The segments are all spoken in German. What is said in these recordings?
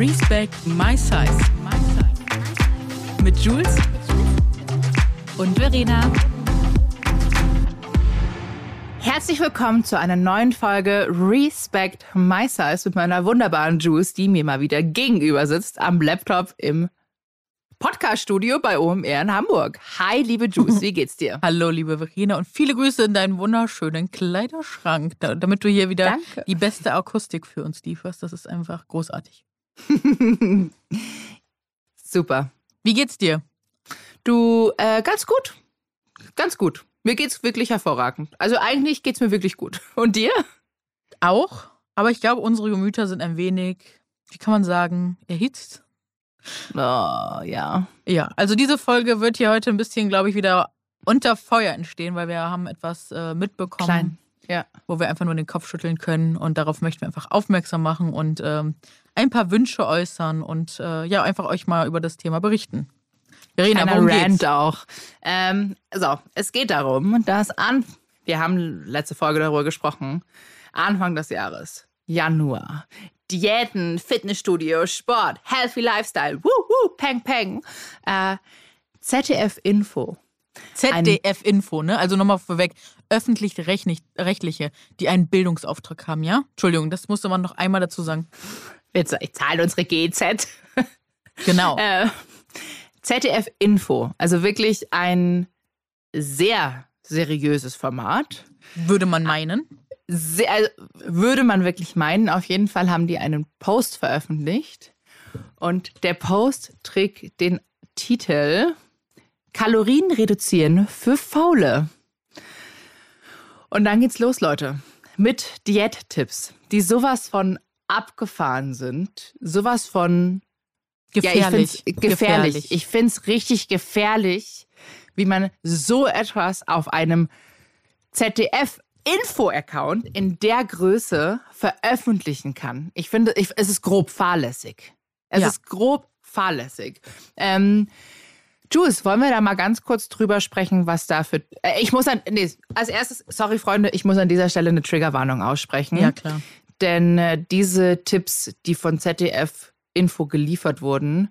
Respect My Size. Mit Jules und Verena. Herzlich willkommen zu einer neuen Folge Respect My Size mit meiner wunderbaren Jules, die mir mal wieder gegenüber sitzt am Laptop im Podcast-Studio bei OMR in Hamburg. Hi, liebe Jules, wie geht's dir? Hallo, liebe Verena und viele Grüße in deinen wunderschönen Kleiderschrank, damit du hier wieder Danke. die beste Akustik für uns lieferst. Das ist einfach großartig. Super. Wie geht's dir? Du, äh, ganz gut. Ganz gut. Mir geht's wirklich hervorragend. Also eigentlich geht's mir wirklich gut. Und dir? Auch. Aber ich glaube, unsere Gemüter sind ein wenig, wie kann man sagen, erhitzt. Oh, ja. Ja, also diese Folge wird hier heute ein bisschen, glaube ich, wieder unter Feuer entstehen, weil wir haben etwas äh, mitbekommen, Klein. Ja. wo wir einfach nur den Kopf schütteln können und darauf möchten wir einfach aufmerksam machen und ähm, ein paar Wünsche äußern und äh, ja, einfach euch mal über das Thema berichten. Verena, worum Rant geht's? auch. Ähm, so, es geht darum, dass an, wir haben letzte Folge darüber gesprochen, Anfang des Jahres, Januar, Diäten, Fitnessstudio, Sport, Healthy Lifestyle, woo, woo, peng, peng. Äh, ZDF Info. ZDF Info, ne? Also nochmal vorweg, öffentlich-rechtliche, die einen Bildungsauftrag haben, ja? Entschuldigung, das musste man noch einmal dazu sagen. Ich zahle unsere GZ. Genau. äh, ZDF Info, also wirklich ein sehr seriöses Format. Würde man meinen. Sehr, also würde man wirklich meinen. Auf jeden Fall haben die einen Post veröffentlicht. Und der Post trägt den Titel Kalorien reduzieren für Faule. Und dann geht's los, Leute. Mit Diättipps, die sowas von abgefahren sind, sowas von gefährlich. Ja, ich gefährlich. Ich finde es richtig gefährlich, wie man so etwas auf einem ZDF Info-Account in der Größe veröffentlichen kann. Ich finde, ich, es ist grob fahrlässig. Es ja. ist grob fahrlässig. Ähm, Jules, wollen wir da mal ganz kurz drüber sprechen, was da für. Äh, ich muss an. Nee, als erstes, sorry, Freunde, ich muss an dieser Stelle eine Triggerwarnung aussprechen. Ja, klar. Denn äh, diese Tipps, die von ZDF Info geliefert wurden,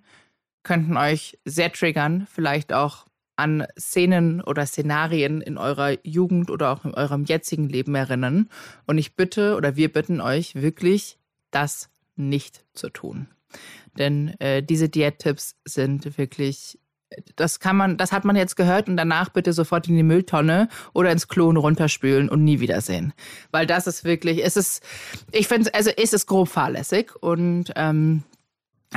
könnten euch sehr triggern, vielleicht auch an Szenen oder Szenarien in eurer Jugend oder auch in eurem jetzigen Leben erinnern. Und ich bitte oder wir bitten euch wirklich, das nicht zu tun. Denn äh, diese Diättipps sind wirklich, das kann man, das hat man jetzt gehört und danach bitte sofort in die Mülltonne oder ins Klon runterspülen und nie wiedersehen. Weil das ist wirklich, es ist, ich finde, also es ist grob fahrlässig und ähm,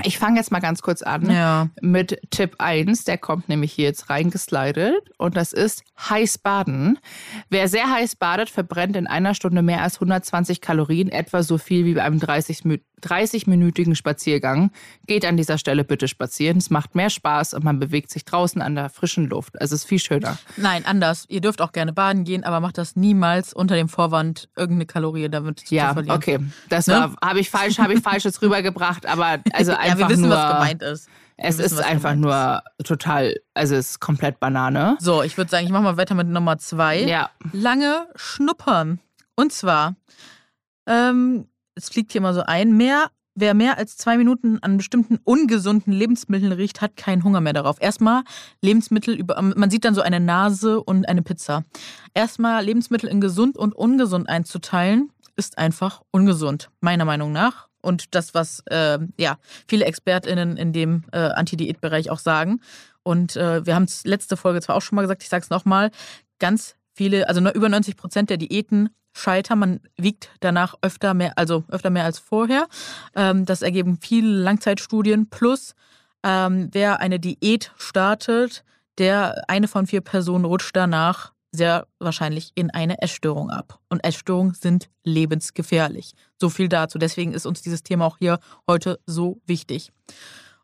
ich fange jetzt mal ganz kurz an ja. mit Tipp 1, der kommt nämlich hier jetzt reingeslidet und das ist heiß baden. Wer sehr heiß badet, verbrennt in einer Stunde mehr als 120 Kalorien, etwa so viel wie bei einem 30, 30-minütigen Spaziergang. Geht an dieser Stelle bitte spazieren. Es macht mehr Spaß und man bewegt sich draußen an der frischen Luft. Es ist viel schöner. Nein, anders. Ihr dürft auch gerne baden gehen, aber macht das niemals unter dem Vorwand, irgendeine Kalorie damit ja, zu verlieren. Ja, okay. Das ne? habe ich falsch, habe ich falsches rübergebracht, aber also einfach ja, wir wissen, nur, was gemeint ist. Wir es wissen, ist einfach nur total, also es ist komplett Banane. So, ich würde sagen, ich mache mal weiter mit Nummer zwei. Ja. Lange schnuppern. Und zwar, ähm, es fliegt hier immer so ein, mehr, wer mehr als zwei Minuten an bestimmten ungesunden Lebensmitteln riecht, hat keinen Hunger mehr darauf. Erstmal Lebensmittel über, man sieht dann so eine Nase und eine Pizza. Erstmal Lebensmittel in gesund und ungesund einzuteilen, ist einfach ungesund, meiner Meinung nach. Und das, was äh, ja viele ExpertInnen in dem äh, Anti-Diät-Bereich auch sagen. Und äh, wir haben es letzte Folge zwar auch schon mal gesagt, ich sage es nochmal, ganz viele, also über 90 Prozent der Diäten scheitern. Man wiegt danach öfter mehr, also öfter mehr als vorher. Ähm, das ergeben viele Langzeitstudien. Plus, ähm, wer eine Diät startet, der eine von vier Personen rutscht danach sehr wahrscheinlich in eine Essstörung ab. Und Essstörungen sind lebensgefährlich. So viel dazu. Deswegen ist uns dieses Thema auch hier heute so wichtig.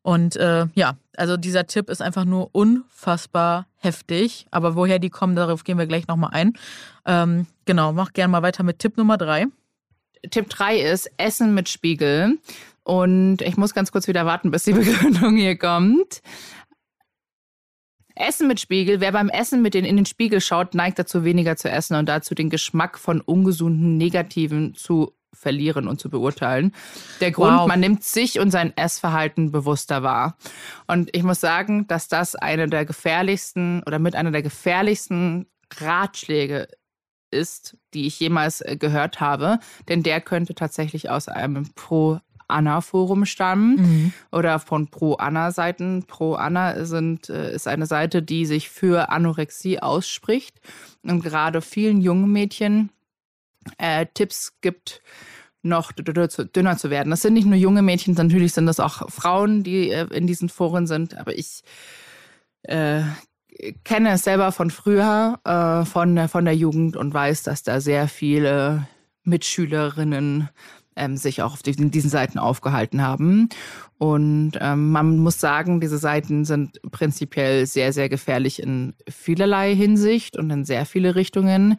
Und äh, ja, also dieser Tipp ist einfach nur unfassbar heftig. Aber woher die kommen, darauf gehen wir gleich nochmal ein. Ähm, genau, mach gerne mal weiter mit Tipp Nummer drei. Tipp drei ist Essen mit Spiegel. Und ich muss ganz kurz wieder warten, bis die Begründung hier kommt. Essen mit Spiegel. Wer beim Essen mit den in den Spiegel schaut, neigt dazu, weniger zu essen und dazu den Geschmack von ungesunden, negativen zu verlieren und zu beurteilen. Der Grund, Wow. man nimmt sich und sein Essverhalten bewusster wahr. Und ich muss sagen, dass das eine der gefährlichsten oder mit einer der gefährlichsten Ratschläge ist, die ich jemals äh, gehört habe. Denn der könnte tatsächlich aus einem Pro-Anna-Forum stammen Mhm. oder von Pro-Anna-Seiten. Pro-Anna sind, äh, ist eine Seite, die sich für Anorexie ausspricht und gerade vielen jungen Mädchen äh, Tipps gibt, noch dünner zu, werden. Das sind nicht nur junge Mädchen, natürlich sind das auch Frauen, die äh, in diesen Foren sind, aber ich äh, kenne es selber von früher, äh, von, der- von der Jugend und weiß, dass da sehr viele Mitschülerinnen ähm, sich auch auf diesen, diesen Seiten aufgehalten haben. Und ähm, man muss sagen, diese Seiten sind prinzipiell sehr, sehr gefährlich in vielerlei Hinsicht und in sehr viele Richtungen.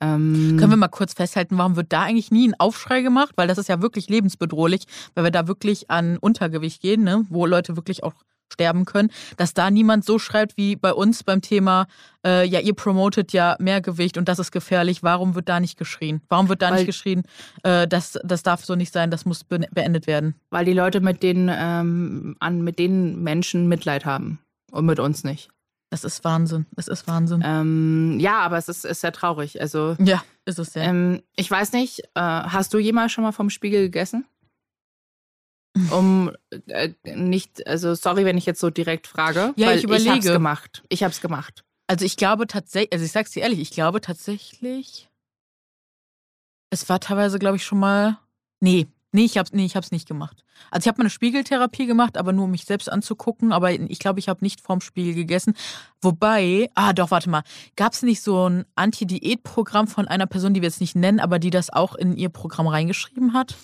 Ähm, Können wir mal kurz festhalten, warum wird da eigentlich nie ein Aufschrei gemacht? Weil das ist ja wirklich lebensbedrohlich, weil wir da wirklich an Untergewicht gehen, ne? wo Leute wirklich auch sterben können, dass da niemand so schreibt wie bei uns beim Thema, äh, ja, ihr promotet ja Mehrgewicht und das ist gefährlich. Warum wird da nicht geschrien? Warum wird da Weil- nicht geschrien, äh, das, das darf so nicht sein, das muss be beendet werden? weil die Leute mit den, ähm, an, mit den Menschen Mitleid haben und mit uns nicht. Das ist Wahnsinn. Es ist Wahnsinn. Ähm, ja, aber es ist, ist sehr traurig. Also ja, ist es ja. Ähm, ich weiß nicht, äh, hast du jemals schon mal vom Spiegel gegessen? Um äh, nicht, also sorry, wenn ich jetzt so direkt frage. Ja, weil ich Ich hab's überlege. gemacht. Ich hab's gemacht. Also ich glaube tatsächlich, also ich sag's dir ehrlich, ich glaube tatsächlich, es war teilweise, glaube ich, schon mal. Nee, nee, ich hab's, nee, ich hab's nicht gemacht. Also ich habe mal eine Spiegeltherapie gemacht, aber nur um mich selbst anzugucken. Aber ich glaube, ich habe nicht vorm Spiegel gegessen. Wobei, ah doch, warte mal, gab's nicht so ein Anti-Diät-Programm von einer Person, die wir jetzt nicht nennen, aber die das auch in ihr Programm reingeschrieben hat?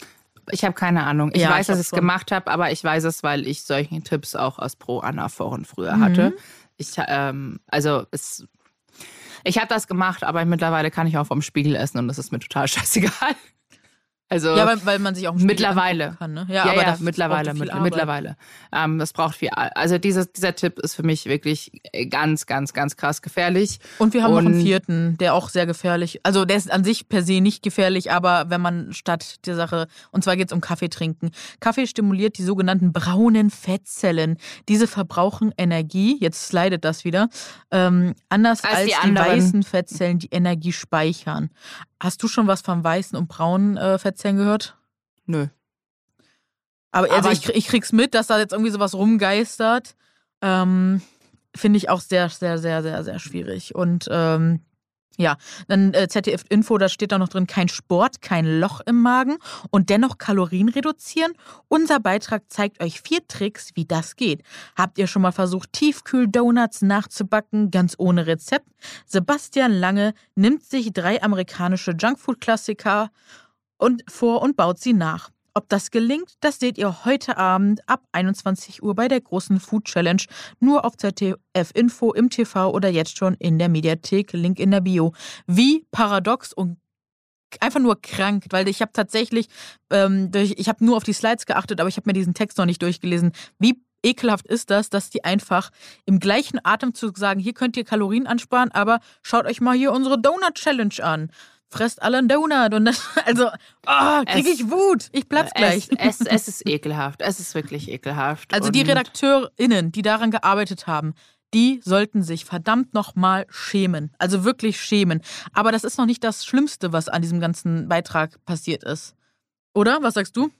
Ich habe keine Ahnung. Ich Ja, weiß, ich dass ich es schon. gemacht habe, aber ich weiß es, weil ich solche Tipps auch aus Pro-Anna-Foren früher Mhm. hatte. Ich, ähm, also es, ich habe das gemacht, aber mittlerweile kann ich auch vom Spiegel essen und das ist mir total scheißegal. Also Ja, weil, weil man sich auch Mittlerweile. kann, ne? Ja, ja, das mittlerweile, braucht viel mit, Arbeit. mittlerweile. Ähm, das braucht viel. Ar- Also dieses, dieser Tipp ist für mich wirklich ganz, ganz, ganz krass gefährlich. Und wir haben noch einen Und- vierten, der auch sehr gefährlich, also der ist an sich per se nicht gefährlich, aber wenn man statt der Sache, und zwar geht es um Kaffee trinken. Kaffee stimuliert die sogenannten braunen Fettzellen. Diese verbrauchen Energie, jetzt slidet das wieder, ähm, anders Als als, die die, weißen Fettzellen, die Energie speichern. Hast du schon was von weißen und braunen äh, Fettzellen gehört? Nö. Aber, also Aber- ich, ich krieg's mit, dass da jetzt irgendwie sowas rumgeistert. Ähm, Finde ich auch sehr, sehr, sehr, sehr, sehr schwierig. Und ähm, ja, dann äh, ZDF-Info, da steht da noch drin, kein Sport, kein Loch im Magen und dennoch Kalorien reduzieren. Unser Beitrag zeigt euch vier Tricks, wie das geht. Habt ihr schon mal versucht, Tiefkühl-Donuts nachzubacken, ganz ohne Rezept? Sebastian Lange nimmt sich drei amerikanische Junkfood-Klassiker und vor und baut sie nach. Ob das gelingt, das seht ihr heute Abend ab 21 Uhr bei der großen Food Challenge nur auf ZDF Info im TV oder jetzt schon in der Mediathek, Link in der Bio. Wie paradox und einfach nur krank, weil ich habe tatsächlich, ähm, durch, ich habe nur auf die Slides geachtet, aber ich habe mir diesen Text noch nicht durchgelesen. Wie ekelhaft ist das, dass die einfach im gleichen Atemzug sagen, hier könnt ihr Kalorien ansparen, aber schaut euch mal hier unsere Donut Challenge an. Fresst alle einen Donut und das, also, oh, kriege ich Wut. Ich platz gleich. Es, es, es ist ekelhaft. Es ist wirklich ekelhaft. Also die Und RedakteurInnen, die daran gearbeitet haben, die sollten sich verdammt nochmal schämen. Also wirklich schämen. Aber das ist noch nicht das Schlimmste, was an diesem ganzen Beitrag passiert ist. Oder? Was sagst du?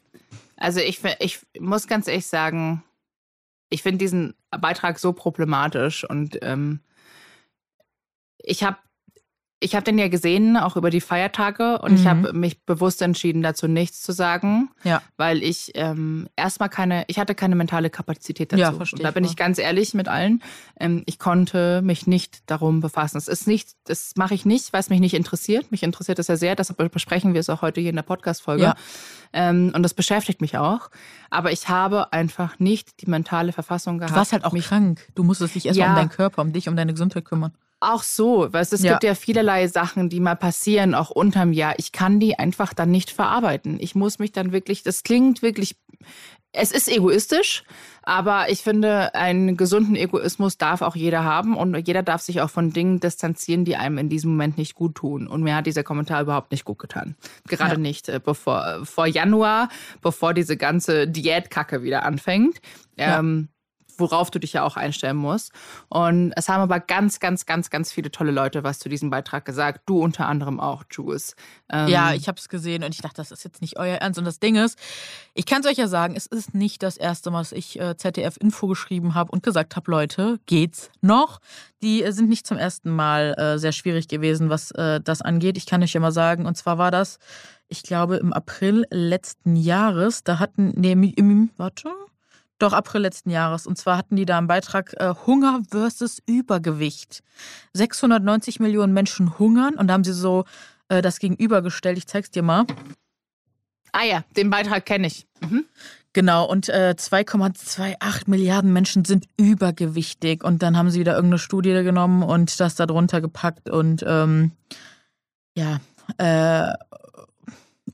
Also ich, ich muss ganz ehrlich sagen, ich finde diesen Beitrag so problematisch und ähm, ich habe ich hab den ja gesehen, auch über die Feiertage und ich Mhm. habe mich bewusst entschieden, dazu nichts zu sagen, Ja. weil ich ähm, erstmal keine, ich hatte keine mentale Kapazität dazu. Ja, verstehe und da ich bin ich ganz ehrlich mit allen. Ähm, ich konnte mich nicht darum befassen. Es ist nicht, das mache ich nicht, weil es mich nicht interessiert. Mich interessiert es ja sehr, deshalb besprechen wir es auch heute hier in der Podcast-Folge. Ja. Ähm, und das beschäftigt mich auch. Aber ich habe einfach nicht die mentale Verfassung gehabt. Du warst halt auch mich krank. Du musstest dich erstmal Ja. um deinen Körper, um dich, um deine Gesundheit kümmern. Auch so, weil es, es Ja. gibt ja vielerlei Sachen, die mal passieren, auch unterm Jahr. Ich kann die einfach dann nicht verarbeiten. Ich muss mich dann wirklich, das klingt wirklich es ist egoistisch, aber ich finde, einen gesunden Egoismus darf auch jeder haben und jeder darf sich auch von Dingen distanzieren, die einem in diesem Moment nicht gut tun. Und mir hat dieser Kommentar überhaupt nicht gut getan. Gerade ja. nicht äh, bevor äh, vor Januar, bevor diese ganze Diätkacke wieder anfängt. Ja. Worauf du dich ja auch einstellen musst. Und es haben aber ganz, ganz, ganz, ganz viele tolle Leute was zu diesem Beitrag gesagt. Du unter anderem auch, Jules. Ähm ja, ich habe es gesehen und ich dachte, das ist jetzt nicht euer Ernst. Und das Ding ist, ich kann es euch ja sagen, es ist nicht das erste Mal, dass ich äh, ZDF-Info geschrieben habe und gesagt habe, Leute, geht's noch? Die äh, sind nicht zum ersten Mal äh, sehr schwierig gewesen, was äh, das angeht. Ich kann euch ja mal sagen, und zwar war das, ich glaube, im April letzten Jahres, da hatten, nee, im, warte, doch, April letzten Jahres. Und zwar hatten die da einen Beitrag äh, Hunger versus Übergewicht. 690 Millionen Menschen hungern und da haben sie so äh, das gegenübergestellt. Ich zeig's dir mal. Ah ja, den Beitrag kenne ich. Mhm. Genau, und äh, 2,28 Milliarden Menschen sind übergewichtig. Und dann haben sie wieder irgendeine Studie genommen und das da drunter gepackt. Und ähm, ja, äh,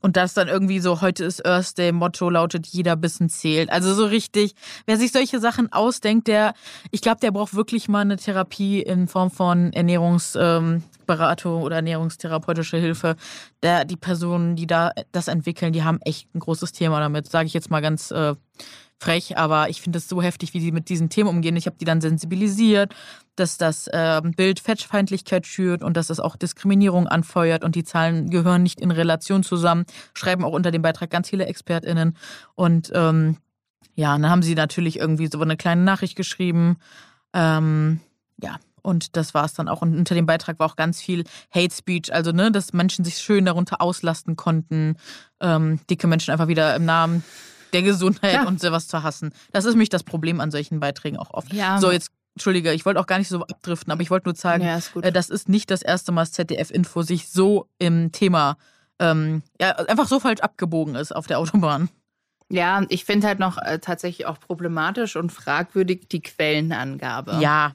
und das dann irgendwie so, heute ist Earth Day, Motto lautet, jeder Bissen zählt. Also so richtig, wer sich solche Sachen ausdenkt, der, ich glaube, der braucht wirklich mal eine Therapie in Form von Ernährungsberatung ähm, oder ernährungstherapeutische Hilfe. Der, die Personen, die da das entwickeln, die haben echt ein großes Thema damit, sage ich jetzt mal ganz äh, frech, aber ich finde es so heftig, wie sie mit diesen Themen umgehen. Ich habe die dann sensibilisiert, dass das äh, Bild Fettfeindlichkeit schürt und dass das auch Diskriminierung anfeuert und die Zahlen gehören nicht in Relation zusammen. Schreiben auch unter dem Beitrag ganz viele ExpertInnen. Und ähm, ja, dann haben sie natürlich irgendwie so eine kleine Nachricht geschrieben. Ähm, ja, und das war es dann auch. Und unter dem Beitrag war auch ganz viel Hate Speech, also ne, dass Menschen sich schön darunter auslasten konnten, ähm, dicke Menschen einfach wieder im Namen der Gesundheit ja. und sowas zu hassen. Das ist mich das Problem an solchen Beiträgen auch oft. Ja. So, jetzt Entschuldige, ich wollte auch gar nicht so abdriften, aber ich wollte nur sagen, ja, äh, das ist nicht das erste Mal, dass ZDF-Info sich so im Thema ähm, ja, einfach so falsch abgebogen ist auf der Autobahn. Ja, ich finde halt noch äh, tatsächlich auch problematisch und fragwürdig die Quellenangabe. Ja.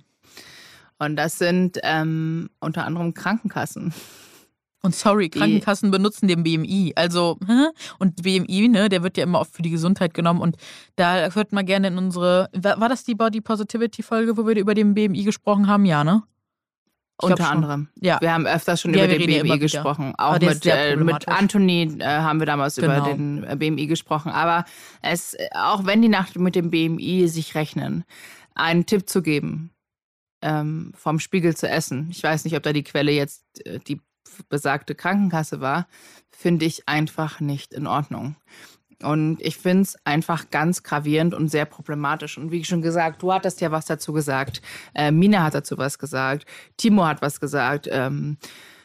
Und das sind ähm, unter anderem Krankenkassen. Und sorry, Krankenkassen benutzen den BMI. Also, und BMI, ne, der wird ja immer oft für die Gesundheit genommen. Und da hört man gerne in unsere. War das die Body Positivity Folge, wo wir über den BMI gesprochen haben? Ja, ne? Ich Unter anderem. Ja. Wir haben öfters schon ja, über den BMI gesprochen. Wieder. Auch mit, äh, mit Anthony äh, haben wir damals genau. über den äh, BMI gesprochen. Aber es, auch wenn die Nacht mit dem BMI sich rechnen, einen Tipp zu geben, ähm, vom Spiegel zu essen. Ich weiß nicht, ob da die Quelle jetzt äh, die besagte Krankenkasse war, finde ich einfach nicht in Ordnung. Und ich finde es einfach ganz gravierend und sehr problematisch. Und wie schon gesagt, du hattest ja was dazu gesagt. Äh, Mina hat dazu was gesagt. Timo hat was gesagt. Ähm,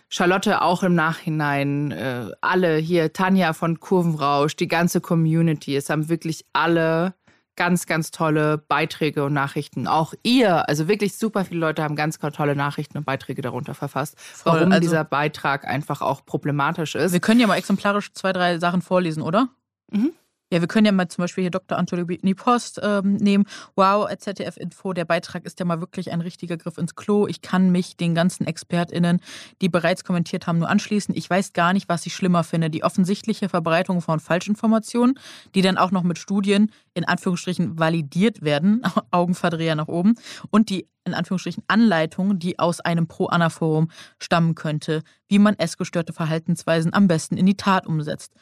Charlotte auch im Nachhinein. Äh, alle hier, Tanja von Kurvenrausch, die ganze Community. Es haben wirklich alle ganz, ganz tolle Beiträge und Nachrichten. Auch ihr, also wirklich super viele Leute haben ganz, ganz tolle Nachrichten und Beiträge darunter verfasst, Voll, warum also, dieser Beitrag einfach auch problematisch ist. Wir können ja mal exemplarisch zwei, drei Sachen vorlesen, oder? Mhm. Ja, wir können ja mal zum Beispiel hier Dr. Anthony Post ähm, nehmen. Wow, ZDF Info, der Beitrag ist ja mal wirklich ein richtiger Griff ins Klo. Ich kann mich den ganzen ExpertInnen, die bereits kommentiert haben, nur anschließen. Ich weiß gar nicht, was ich schlimmer finde. Die offensichtliche Verbreitung von Falschinformationen, die dann auch noch mit Studien in Anführungsstrichen validiert werden, Augenverdreher nach oben, und die in Anführungsstrichen Anleitung, die aus einem Pro-Anna-Forum stammen könnte, wie man essgestörte Verhaltensweisen am besten in die Tat umsetzt.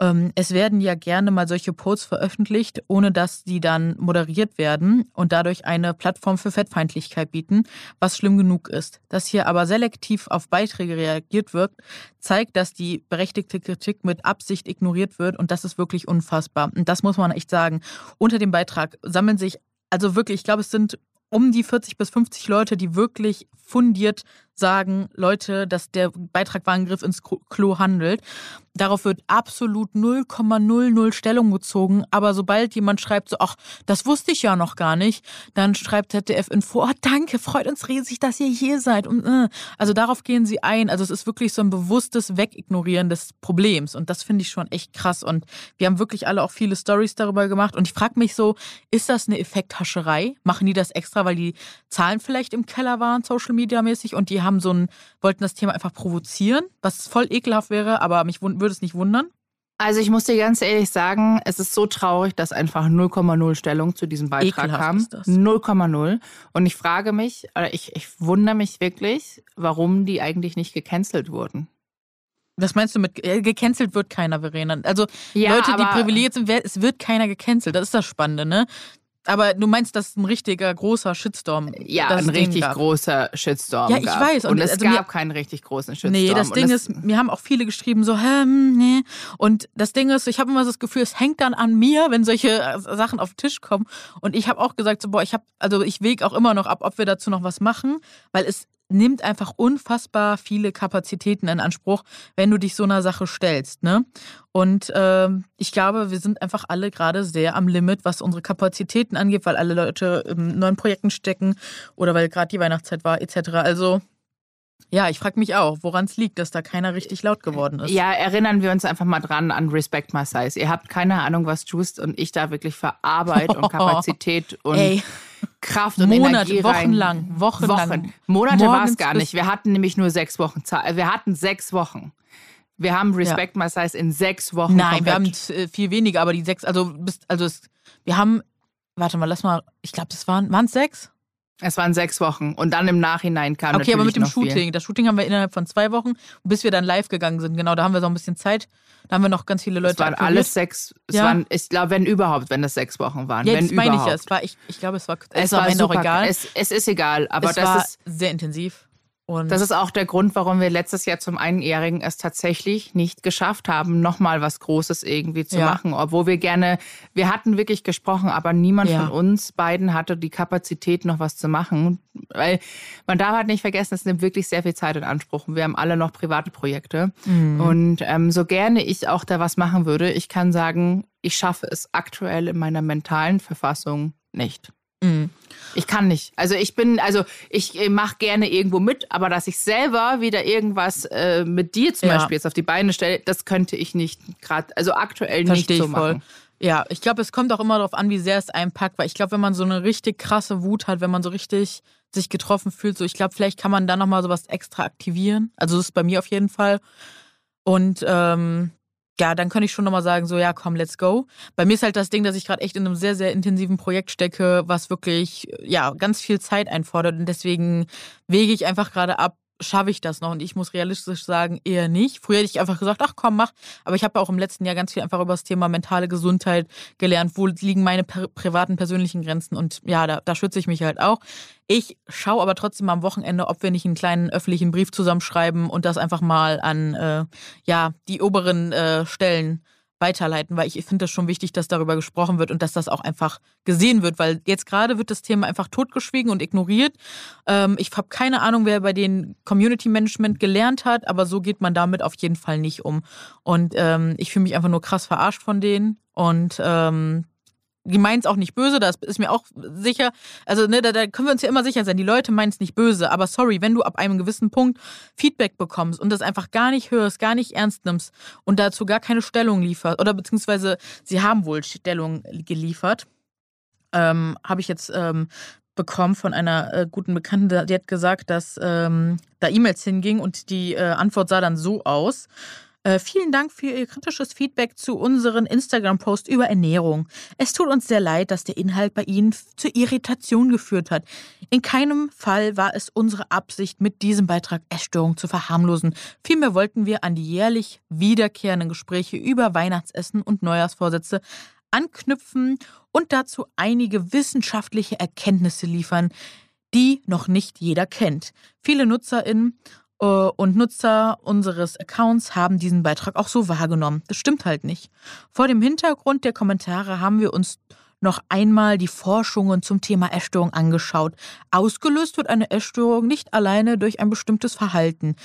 Ähm, es werden ja gerne mal solche Posts veröffentlicht, ohne dass die dann moderiert werden und dadurch eine Plattform für Fettfeindlichkeit bieten, was schlimm genug ist. Dass hier aber selektiv auf Beiträge reagiert wird, zeigt, dass die berechtigte Kritik mit Absicht ignoriert wird und das ist wirklich unfassbar. Und das muss man echt sagen. Unter dem Beitrag sammeln sich also wirklich, ich glaube, es sind um die 40 bis 50 Leute, die wirklich fundiert sagen, Leute, dass der Beitrag war ein Griff ins Klo handelt. Darauf wird absolut 0,00 Stellung gezogen. Aber sobald jemand schreibt so, ach, das wusste ich ja noch gar nicht, dann schreibt ZDF Info, oh, danke, freut uns riesig, dass ihr hier seid. Und, äh. Also darauf gehen sie ein. Also es ist wirklich so ein bewusstes Wegignorieren des Problems. Und das finde ich schon echt krass. Und wir haben wirklich alle auch viele Stories darüber gemacht. Und ich frage mich so, ist das eine Effekthascherei? Machen die das extra, weil die Zahlen vielleicht im Keller waren, Social Media mäßig, und die haben haben so ein, wollten das Thema einfach provozieren, was voll ekelhaft wäre, aber mich würde es nicht wundern. Also ich muss dir ganz ehrlich sagen, es ist so traurig, dass einfach 0,0 Stellung zu diesem Beitrag Ekelhaft kam. ist das. 0,0. Und ich frage mich, oder ich, ich wundere mich wirklich, warum die eigentlich nicht gecancelt wurden. Was meinst du mit äh, gecancelt wird keiner, Verena? Also Ja, Leute, die aber- privilegiert sind, wer- es wird keiner gecancelt. Das ist das Spannende, ne? Aber du meinst, dass ein richtiger großer Shitstorm. Ja, dass ein richtig großer Shitstorm Ja, ich gab. weiß. Und, Und es also gab mir- keinen richtig großen Shitstorm. Nee, das Und Ding ist, mir haben auch viele geschrieben, so, hm, nee. Und das Ding ist, ich habe immer so das Gefühl, es hängt dann an mir, wenn solche äh, Sachen auf den Tisch kommen. Und ich habe auch gesagt, so, boah, ich habe, also ich wege auch immer noch ab, ob wir dazu noch was machen, weil es nimmt einfach unfassbar viele Kapazitäten in Anspruch, wenn du dich so einer Sache stellst, ne? Und ähm, ich glaube, wir sind einfach alle gerade sehr am Limit, was unsere Kapazitäten angeht, weil alle Leute in neuen Projekten stecken oder weil gerade die Weihnachtszeit war, etc. Also ja, ich frage mich auch, woran es liegt, dass da keiner richtig laut geworden ist. Ja, erinnern wir uns einfach mal dran an Respect My Size. Ihr habt keine Ahnung, was Juiced und ich da wirklich für Arbeit und Kapazität und Ey, Kraft und Monate, Energie rein. wochenlang, wochenlang. Wochen. Monate war es gar nicht. Wir hatten nämlich nur sechs Wochen Zeit. Wir hatten sechs Wochen. Wir haben Respect My Size in sechs Wochen Nein, wir haben komplett- äh, viel weniger, aber die sechs, also also es, wir haben, warte mal, lass mal, ich glaube, das waren, waren es sechs? Es waren sechs Wochen. Und dann im Nachhinein kam Okay, aber mit dem noch viel. Shooting. Das Shooting haben wir innerhalb von zwei Wochen, bis wir dann live gegangen sind. Genau, da haben wir so ein bisschen Zeit. Da haben wir noch ganz viele Leute Es waren akquiriert. alles sechs, es Ja. waren, ich glaube, wenn überhaupt, wenn es sechs Wochen waren. Ja, wenn das meine ich überhaupt. ja. Es war, ich, ich glaube, es war, Es ist am war Ende super, auch egal. Es, es ist egal, aber es das war ist sehr intensiv. Und Das ist auch der Grund, warum wir letztes Jahr zum Einjährigen es tatsächlich nicht geschafft haben, nochmal was Großes irgendwie zu Ja. machen. Obwohl wir gerne, wir hatten wirklich gesprochen, aber niemand Ja. von uns beiden hatte die Kapazität, noch was zu machen. Weil man darf halt nicht vergessen, es nimmt wirklich sehr viel Zeit in Anspruch. Und wir haben alle noch private Projekte. Mhm. Und ähm, so gerne ich auch da was machen würde, ich kann sagen, ich schaffe es aktuell in meiner mentalen Verfassung nicht. Mhm. Ich kann nicht. Also ich bin, also ich mache gerne irgendwo mit, aber dass ich selber wieder irgendwas äh, mit dir zum Ja. Beispiel jetzt auf die Beine stelle, das könnte ich nicht gerade, also aktuell Verstehe nicht ich so voll. machen. Ja, ich glaube, es kommt auch immer darauf an, wie sehr es einen packt, weil ich glaube, wenn man so eine richtig krasse Wut hat, wenn man so richtig sich getroffen fühlt, so ich glaube, vielleicht kann man da nochmal sowas extra aktivieren. Also das ist bei mir auf jeden Fall. Und ähm, ja, dann könnte ich schon nochmal sagen, so ja, komm, let's go. Bei mir ist halt das Ding, dass ich gerade echt in einem sehr, sehr intensiven Projekt stecke, was wirklich, ja, ganz viel Zeit einfordert. Und deswegen wege ich einfach gerade ab, schaffe ich das noch? Und ich muss realistisch sagen, eher nicht. Früher hätte ich einfach gesagt, ach komm, mach. Aber ich habe auch im letzten Jahr ganz viel einfach über das Thema mentale Gesundheit gelernt. Wo liegen meine privaten, persönlichen Grenzen? Und ja, da, da schütze ich mich halt auch. Ich schaue aber trotzdem am Wochenende, ob wir nicht einen kleinen öffentlichen Brief zusammenschreiben und das einfach mal an äh, ja, die oberen äh, Stellen weiterleiten, weil ich finde das schon wichtig, dass darüber gesprochen wird und dass das auch einfach gesehen wird, weil jetzt gerade wird das Thema einfach totgeschwiegen und ignoriert. Ähm, ich habe keine Ahnung, wer bei den Community Management gelernt hat, aber so geht man damit auf jeden Fall nicht um. Und ähm, ich fühle mich einfach nur krass verarscht von denen und ähm, die meinen es auch nicht böse, das ist mir auch sicher. Also, ne, da, da können wir uns ja immer sicher sein. Die Leute meinen es nicht böse. Aber sorry, wenn du ab einem gewissen Punkt Feedback bekommst und das einfach gar nicht hörst, gar nicht ernst nimmst und dazu gar keine Stellung lieferst, oder beziehungsweise sie haben wohl Stellung geliefert, ähm, habe ich jetzt ähm, bekommen von einer äh, guten Bekannten, die hat gesagt, dass ähm, da E-Mails hingingen und die äh, Antwort sah dann so aus. Äh, vielen Dank für Ihr kritisches Feedback zu unseren Instagram-Post über Ernährung. Es tut uns sehr leid, dass der Inhalt bei Ihnen zur Irritation geführt hat. In keinem Fall war es unsere Absicht, mit diesem Beitrag Essstörungen zu verharmlosen. Vielmehr wollten wir an die jährlich wiederkehrenden Gespräche über Weihnachtsessen und Neujahrsvorsätze anknüpfen und dazu einige wissenschaftliche Erkenntnisse liefern, die noch nicht jeder kennt. Viele NutzerInnen und Nutzer unseres Accounts haben diesen Beitrag auch so wahrgenommen. Das stimmt halt nicht. Vor dem Hintergrund der Kommentare haben wir uns noch einmal die Forschungen zum Thema Essstörung angeschaut. Ausgelöst wird eine Essstörung nicht alleine durch ein bestimmtes Verhalten.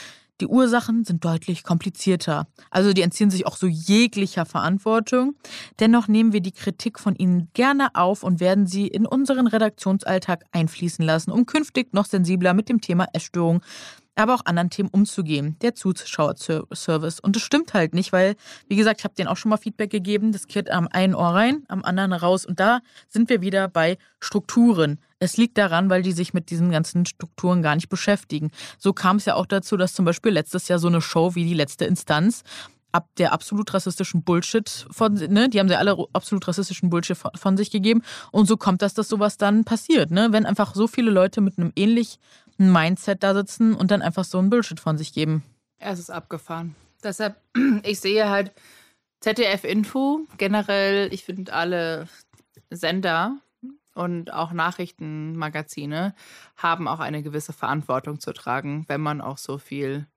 Die Ursachen sind deutlich komplizierter. Also die entziehen sich auch so jeglicher Verantwortung. Dennoch nehmen wir die Kritik von Ihnen gerne auf und werden sie in unseren Redaktionsalltag einfließen lassen, um künftig noch sensibler mit dem Thema Essstörung aber auch anderen Themen umzugehen. Der Zuschauerservice. Und das stimmt halt nicht, weil, wie gesagt, ich habe denen auch schon mal Feedback gegeben. Das geht am einen Ohr rein, am anderen raus. Und da sind wir wieder bei Strukturen. Es liegt daran, weil die sich mit diesen ganzen Strukturen gar nicht beschäftigen. So kam es ja auch dazu, dass zum Beispiel letztes Jahr so eine Show wie die letzte Instanz ab der absolut rassistischen Bullshit von, ne, die haben sie alle absolut rassistischen Bullshit von, von sich gegeben. Und so kommt das, dass sowas dann passiert, ne? Wenn einfach so viele Leute mit einem ähnlichen Mindset da sitzen und dann einfach so ein Bullshit von sich geben. Es ist abgefahren. Deshalb, ich sehe halt ZDF-Info generell, ich finde alle Sender und auch Nachrichtenmagazine haben auch eine gewisse Verantwortung zu tragen, wenn man auch so viel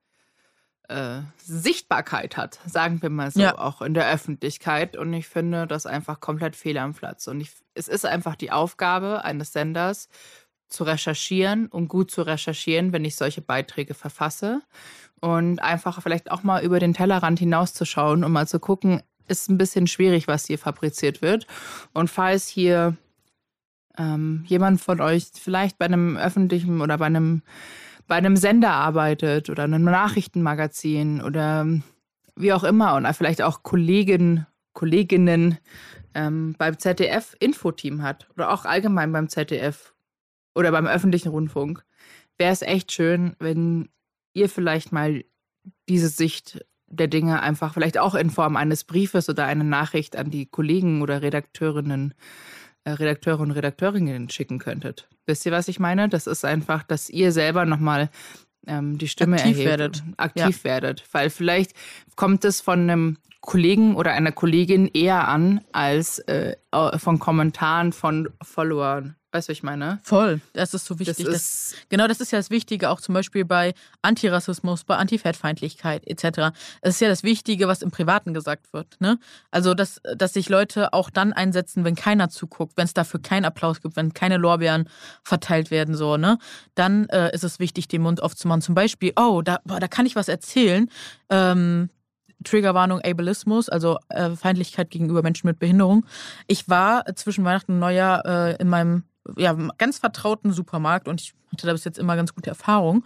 äh, Sichtbarkeit hat, sagen wir mal so, ja. auch in der Öffentlichkeit. Und ich finde das einfach komplett fehl am Platz. Und ich, es ist einfach die Aufgabe eines Senders, zu recherchieren und gut zu recherchieren, wenn ich solche Beiträge verfasse. Und einfach vielleicht auch mal über den Tellerrand hinauszuschauen und mal zu gucken, ist ein bisschen schwierig, was hier fabriziert wird. Und falls hier ähm, jemand von euch vielleicht bei einem öffentlichen oder bei einem, bei einem Sender arbeitet oder einem Nachrichtenmagazin oder wie auch immer und vielleicht auch Kollegen, Kolleginnen ähm, beim ZDF Infoteam hat oder auch allgemein beim ZDF oder beim öffentlichen Rundfunk, wäre es echt schön, wenn ihr vielleicht mal diese Sicht der Dinge einfach vielleicht auch in Form eines Briefes oder einer Nachricht an die Kollegen oder Redakteurinnen, äh, Redakteure und Redakteurinnen schicken könntet. Wisst ihr, was ich meine? Das ist einfach, dass ihr selber nochmal ähm, die Stimme aktiv erhebt, werdet. aktiv ja. werdet. Weil vielleicht kommt es von einem Kollegen oder einer Kollegin eher an als äh, von Kommentaren von Followern Weißt du, was ich meine? Voll. Das ist so wichtig. Das ist das, genau, das ist ja das Wichtige, auch zum Beispiel bei Antirassismus, bei Antifettfeindlichkeit etc. Es ist ja das Wichtige, was im Privaten gesagt wird. Ne? Also, dass, dass sich Leute auch dann einsetzen, wenn keiner zuguckt, wenn es dafür keinen Applaus gibt, wenn keine Lorbeeren verteilt werden, so, ne? Dann äh, ist es wichtig, den Mund aufzumachen. Zum Beispiel, oh, da, boah, da kann ich was erzählen. Ähm, Triggerwarnung Ableismus, also äh, Feindlichkeit gegenüber Menschen mit Behinderung. Ich war zwischen Weihnachten und Neujahr äh, in meinem ja, ganz vertrauten Supermarkt und ich hatte da bis jetzt immer ganz gute Erfahrungen.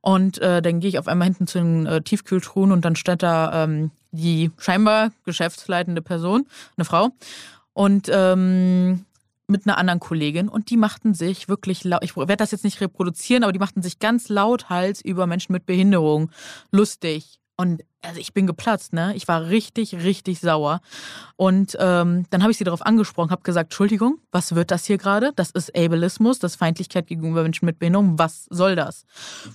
Und äh, dann gehe ich auf einmal hinten zu den äh, Tiefkühltruhen und dann steht da ähm, die scheinbar geschäftsleitende Person, eine Frau, und ähm, mit einer anderen Kollegin und die machten sich wirklich laut, ich werde das jetzt nicht reproduzieren, aber die machten sich ganz lauthals über Menschen mit Behinderung lustig. Und also ich bin geplatzt, ne? Ich war richtig, richtig sauer. Und ähm, dann habe ich sie darauf angesprochen, habe gesagt, Entschuldigung, was wird das hier gerade? Das ist Ableismus, das Feindlichkeit gegenüber Menschen mit Behinderung. Was soll das?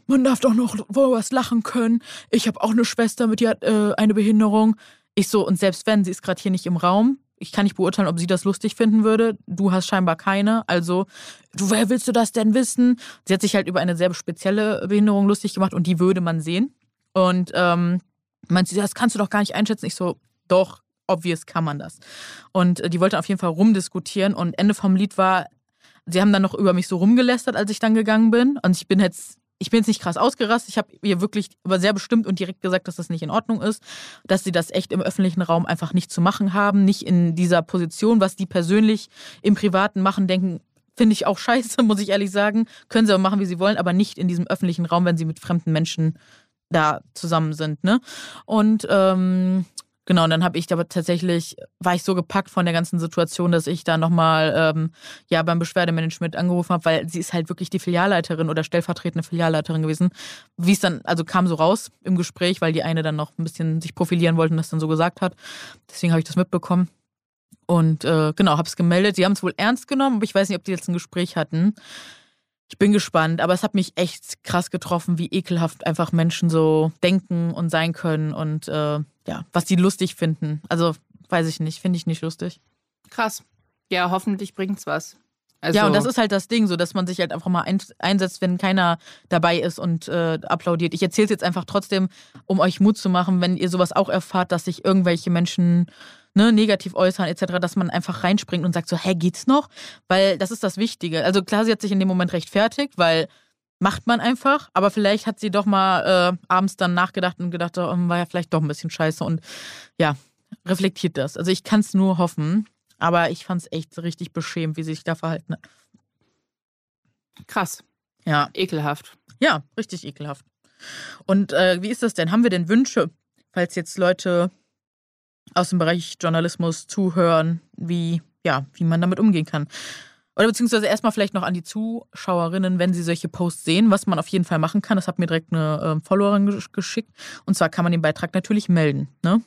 Man darf doch noch wohl was lachen können. Ich habe auch eine Schwester, mit hat äh, eine Behinderung. Ich so, und selbst wenn, sie ist gerade hier nicht im Raum. Ich kann nicht beurteilen, ob sie das lustig finden würde. Du hast scheinbar keine. Also, du, wer willst du das denn wissen? Sie hat sich halt über eine sehr spezielle Behinderung lustig gemacht und die würde man sehen. Und ähm, meinte sie, das kannst du doch gar nicht einschätzen. Ich so, doch, obvious kann man das. Und äh, die wollte auf jeden Fall rumdiskutieren und Ende vom Lied war, sie haben dann noch über mich so rumgelästert, als ich dann gegangen bin. Und ich bin jetzt, ich bin jetzt nicht krass ausgerastet. Ich habe ihr wirklich aber sehr bestimmt und direkt gesagt, dass das nicht in Ordnung ist, dass sie das echt im öffentlichen Raum einfach nicht zu machen haben, nicht in dieser Position, was die persönlich im Privaten machen, denken, finde ich auch scheiße, muss ich ehrlich sagen. Können sie aber machen, wie sie wollen, aber nicht in diesem öffentlichen Raum, wenn sie mit fremden Menschen da zusammen sind, ne? Und ähm, genau, und dann habe ich aber tatsächlich, war ich so gepackt von der ganzen Situation, dass ich da nochmal ähm, ja beim Beschwerdemanagement angerufen habe, weil sie ist halt wirklich die Filialleiterin oder stellvertretende Filialleiterin gewesen. Wie es dann, also kam so raus im Gespräch, weil die eine dann noch ein bisschen sich profilieren wollte und das dann so gesagt hat. Deswegen habe ich das mitbekommen. Und äh, genau, habe es gemeldet. Sie haben es wohl ernst genommen, aber ich weiß nicht, ob die jetzt ein Gespräch hatten. Ich bin gespannt, aber es hat mich echt krass getroffen, wie ekelhaft einfach Menschen so denken und sein können und äh, ja, was die lustig finden. Also weiß ich nicht, finde ich nicht lustig. Krass. Ja, hoffentlich bringt's was. Also ja, und das ist halt das Ding, so dass man sich halt einfach mal einsetzt, wenn keiner dabei ist und äh, applaudiert. Ich erzähle es jetzt einfach trotzdem, um euch Mut zu machen, wenn ihr sowas auch erfahrt, dass sich irgendwelche Menschen ne, negativ äußern etc., dass man einfach reinspringt und sagt so, hä, geht's noch? Weil das ist das Wichtige. Also klar, sie hat sich in dem Moment rechtfertigt, weil macht man einfach, aber vielleicht hat sie doch mal äh, abends dann nachgedacht und gedacht, oh, war ja vielleicht doch ein bisschen scheiße und ja, reflektiert das. Also ich kann es nur hoffen, aber ich fand es echt richtig beschämt, wie sie sich da verhalten hat. Krass. Ja. Ekelhaft. Ja, richtig ekelhaft. Und äh, wie ist das denn? Haben wir denn Wünsche, falls jetzt Leute aus dem Bereich Journalismus zuhören, wie, ja, wie man damit umgehen kann. Oder beziehungsweise erstmal vielleicht noch an die Zuschauerinnen, wenn sie solche Posts sehen, was man auf jeden Fall machen kann. Das hat mir direkt eine äh, Followerin geschickt. Und zwar kann man den Beitrag natürlich melden. Ne?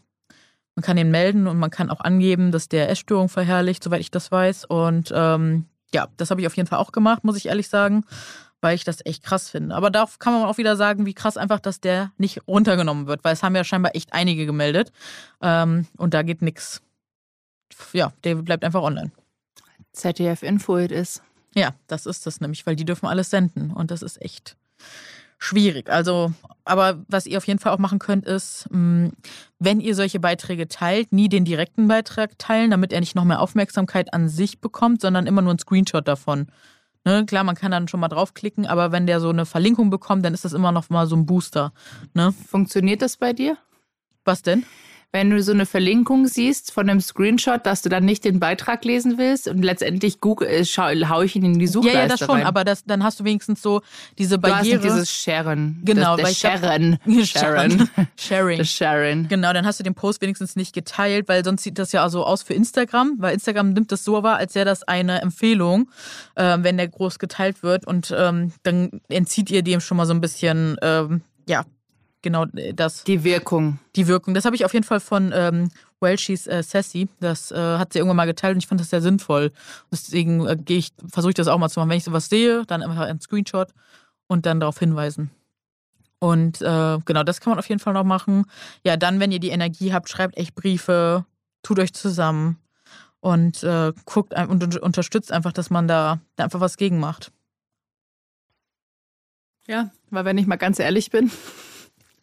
Man kann ihn melden und man kann auch angeben, dass der Essstörung verherrlicht, soweit ich das weiß. Und ähm, ja, das habe ich auf jeden Fall auch gemacht, muss ich ehrlich sagen, weil ich das echt krass finde. Aber da kann man auch wieder sagen, wie krass einfach, dass der nicht runtergenommen wird, weil es haben ja scheinbar echt einige gemeldet. Ähm, und da geht nichts. Ja, der bleibt einfach online. ZDF Info it ist. Ja, das ist das nämlich, weil die dürfen alles senden und das ist echt schwierig. Also, aber was ihr auf jeden Fall auch machen könnt, ist, mm, wenn ihr solche Beiträge teilt, nie den direkten Beitrag teilen, damit er nicht noch mehr Aufmerksamkeit an sich bekommt, sondern immer nur ein Screenshot davon. Ne, klar, man kann dann schon mal draufklicken, aber wenn der so eine Verlinkung bekommt, dann ist das immer noch mal so ein Booster. Ne? Funktioniert das bei dir? Was denn? Wenn du so eine Verlinkung siehst von einem Screenshot, dass du dann nicht den Beitrag lesen willst und letztendlich Google, äh, schau, hau ich ihn in die Suchleiste Ja, ja, das schon, rein. aber das, dann hast du wenigstens so diese Barriere. Du hast dieses Sharen. Genau, das, glaub- Sharen. Sharon. Sharing. Sharen. Genau, dann hast du den Post wenigstens nicht geteilt, weil sonst sieht das ja so aus für Instagram, weil Instagram nimmt das so wahr, als wäre das eine Empfehlung, ähm, wenn der groß geteilt wird und ähm, dann entzieht ihr dem schon mal so ein bisschen, ähm, ja, genau äh, das, Die Wirkung. die Wirkung. Das habe ich auf jeden Fall von ähm, Welshys äh, Sassy, das äh, hat sie irgendwann mal geteilt und ich fand das sehr sinnvoll. Deswegen äh, gehe ich, versuche ich das auch mal zu machen. Wenn ich sowas sehe, dann einfach ein Screenshot und dann darauf hinweisen. Und äh, genau, das kann man auf jeden Fall noch machen. Ja, dann, wenn ihr die Energie habt, schreibt echt Briefe, tut euch zusammen und äh, guckt und un- unterstützt einfach, dass man da, da einfach was gegen macht. Ja, weil wenn ich mal ganz ehrlich bin,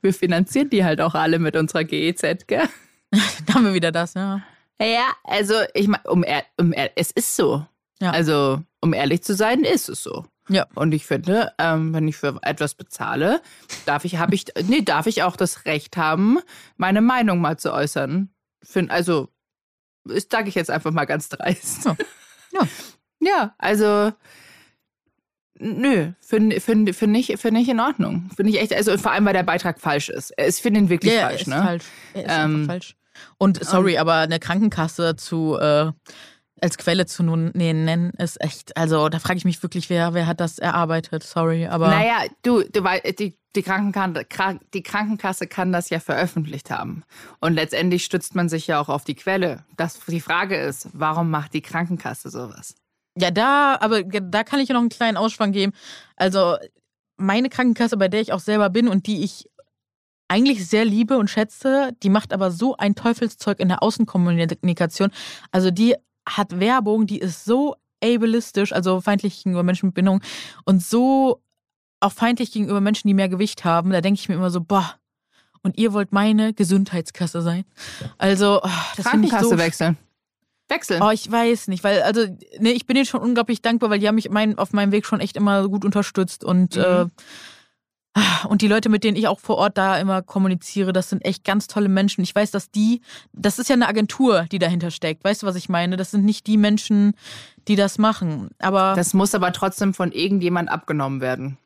wir finanzieren die halt auch alle mit unserer GEZ, gell? Da haben wir wieder das, ja. Ja, also ich meine, um, um, es ist so. Ja. Also, um ehrlich zu sein, ist es so. Ja. Und ich finde, ähm, wenn ich für etwas bezahle, darf ich, habe ich, nee, darf ich auch das Recht haben, meine Meinung mal zu äußern. Find, also, das sage ich jetzt einfach mal ganz dreist. Ja. Ja. Ja, also, nö, finde find, find ich, find ich in Ordnung. Finde ich echt, also vor allem, weil der Beitrag falsch ist. Ich finde ihn wirklich ja, falsch, ist ne? falsch. Er ist Ähm, falsch. Und sorry, aber eine Krankenkasse zu äh, als Quelle zu nun nee, nennen, ist echt, also da frage ich mich wirklich, wer, wer hat das erarbeitet? Sorry, aber Naja, du, du weißt, die, die, Krankenkasse, Krank- die Krankenkasse kann das ja veröffentlicht haben. Und letztendlich stützt man sich ja auch auf die Quelle. Das, die Frage ist, warum macht die Krankenkasse sowas? Ja, da, aber da kann ich ja noch einen kleinen Ausschwang geben. Also meine Krankenkasse, bei der ich auch selber bin und die ich eigentlich sehr liebe und schätze, die macht aber so ein Teufelszeug in der Außenkommunikation. Also die hat Werbung, die ist so ableistisch, also feindlich gegenüber Menschen mit Bindung und so auch feindlich gegenüber Menschen, die mehr Gewicht haben. Da denke ich mir immer so, boah, und ihr wollt meine Gesundheitskasse sein. Also, oh, das Krankenkasse so wechseln. Wechseln. Oh, ich weiß nicht, weil, also, ne, ich bin denen schon unglaublich dankbar, weil die haben mich mein, auf meinem Weg schon echt immer gut unterstützt und, Mhm. äh, und die Leute, mit denen ich auch vor Ort da immer kommuniziere, das sind echt ganz tolle Menschen. Ich weiß, dass die, das ist ja eine Agentur, die dahinter steckt. Weißt du, was ich meine? Das sind nicht die Menschen, die das machen. Aber, Das muss aber trotzdem von irgendjemand abgenommen werden.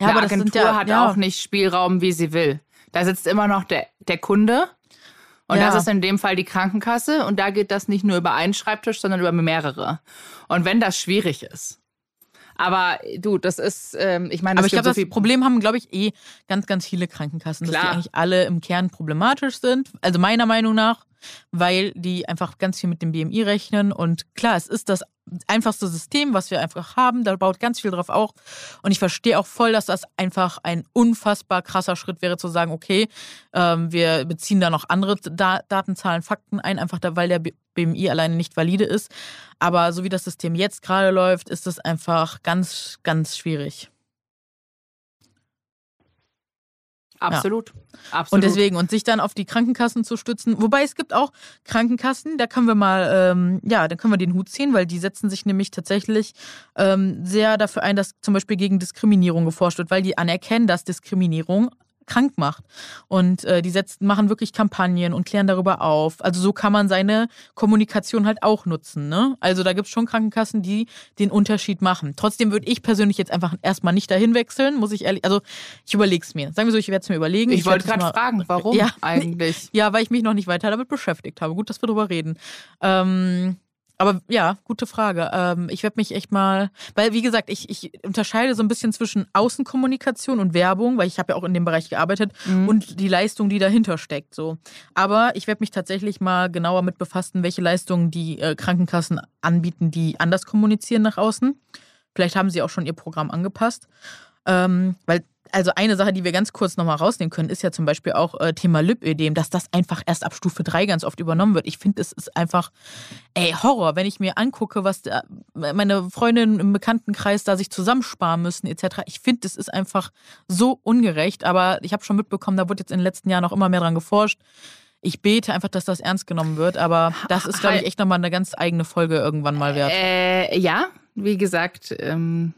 ja, Eine aber das Agentur sind ja, hat ja, auch nicht Spielraum, wie sie will. Da sitzt immer noch der, der Kunde. Und Ja. das ist in dem Fall die Krankenkasse. Und da geht das nicht nur über einen Schreibtisch, sondern über mehrere. Und wenn das schwierig ist. Aber du, das ist, ähm, ich meine, Aber es ich glaube, das so viel Problem haben, glaube ich, eh ganz, ganz viele Krankenkassen, dass die Klar. eigentlich alle im Kern problematisch sind. Also meiner Meinung nach, weil die einfach ganz viel mit dem BMI rechnen. Und klar, es ist das einfachste System, was wir einfach haben. Da baut ganz viel drauf auf. Und ich verstehe auch voll, dass das einfach ein unfassbar krasser Schritt wäre, zu sagen, okay, ähm, wir beziehen da noch andere da Datenzahlen, Fakten ein, einfach da, weil der BMI alleine nicht valide ist. Aber so wie das System jetzt gerade läuft, ist es einfach ganz, ganz schwierig. Absolut. Absolut. Und deswegen, und sich dann auf die Krankenkassen zu stützen. Wobei es gibt auch Krankenkassen, da können wir mal, ähm, ja, da können wir den Hut ziehen, weil die setzen sich nämlich tatsächlich ähm, sehr dafür ein, dass zum Beispiel gegen Diskriminierung geforscht wird, weil die anerkennen, dass Diskriminierung krank macht. Und äh, die setzen, machen wirklich Kampagnen und klären darüber auf. Also so kann man seine Kommunikation halt auch nutzen. Ne? Also da gibt es schon Krankenkassen, die den Unterschied machen. Trotzdem würde ich persönlich jetzt einfach erstmal nicht dahin wechseln, muss ich ehrlich, also ich überlege es mir. Sagen wir so, ich werde es mir überlegen. ich wollte werd das gerade fragen, warum Ja. eigentlich? Ja, weil ich mich noch nicht weiter damit beschäftigt habe. Gut, dass wir darüber reden. Ähm, Aber ja, gute Frage. Ähm, ich werde mich echt mal, weil wie gesagt, ich, ich unterscheide so ein bisschen zwischen Außenkommunikation und Werbung, weil ich habe ja auch in dem Bereich gearbeitet Mhm. und die Leistung, die dahinter steckt. So. Aber ich werde mich tatsächlich mal genauer mit befassen, welche Leistungen die äh, Krankenkassen anbieten, die anders kommunizieren nach außen. Vielleicht haben sie auch schon ihr Programm angepasst. Ähm, weil, also eine Sache, die wir ganz kurz nochmal rausnehmen können, ist ja zum Beispiel auch äh, Thema Lipödem, dass das einfach erst ab Stufe 3 ganz oft übernommen wird. Ich finde, es ist einfach, ey, Horror, wenn ich mir angucke, was da, meine Freundinnen im Bekanntenkreis da sich zusammensparen müssen, etc. Ich finde, es ist einfach so ungerecht. Aber ich habe schon mitbekommen, da wird jetzt in den letzten Jahren auch immer mehr dran geforscht. Ich bete einfach, dass das ernst genommen wird, aber das ist, glaube ich, echt nochmal eine ganz eigene Folge irgendwann mal wert. Äh, ja, wie gesagt, ähm,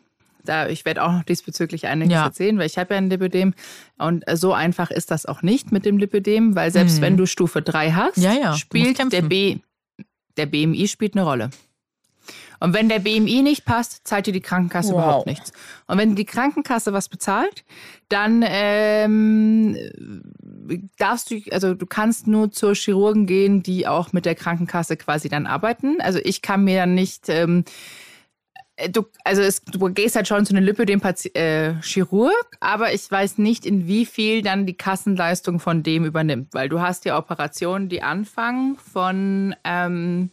da, ich werde auch noch diesbezüglich einiges Ja. erzählen, weil ich habe ja ein Lipödem und äh, so einfach ist das auch nicht mit dem Lipödem, weil selbst Mhm. wenn du Stufe 3 hast, Ja, ja, spielt der, B, der BMI spielt eine Rolle. Und wenn der BMI nicht passt, zahlt dir die Krankenkasse Wow. überhaupt nichts. Und wenn die Krankenkasse was bezahlt, dann ähm, darfst du, also du kannst nur zur Chirurgen gehen, die auch mit der Krankenkasse quasi dann arbeiten. Also ich kann mir dann nicht, ähm, du, also es, du gehst halt schon zu einem Lipödem äh, aber ich weiß nicht, in wie viel dann die Kassenleistung von dem übernimmt, weil du hast ja Operationen, die anfangen von ähm,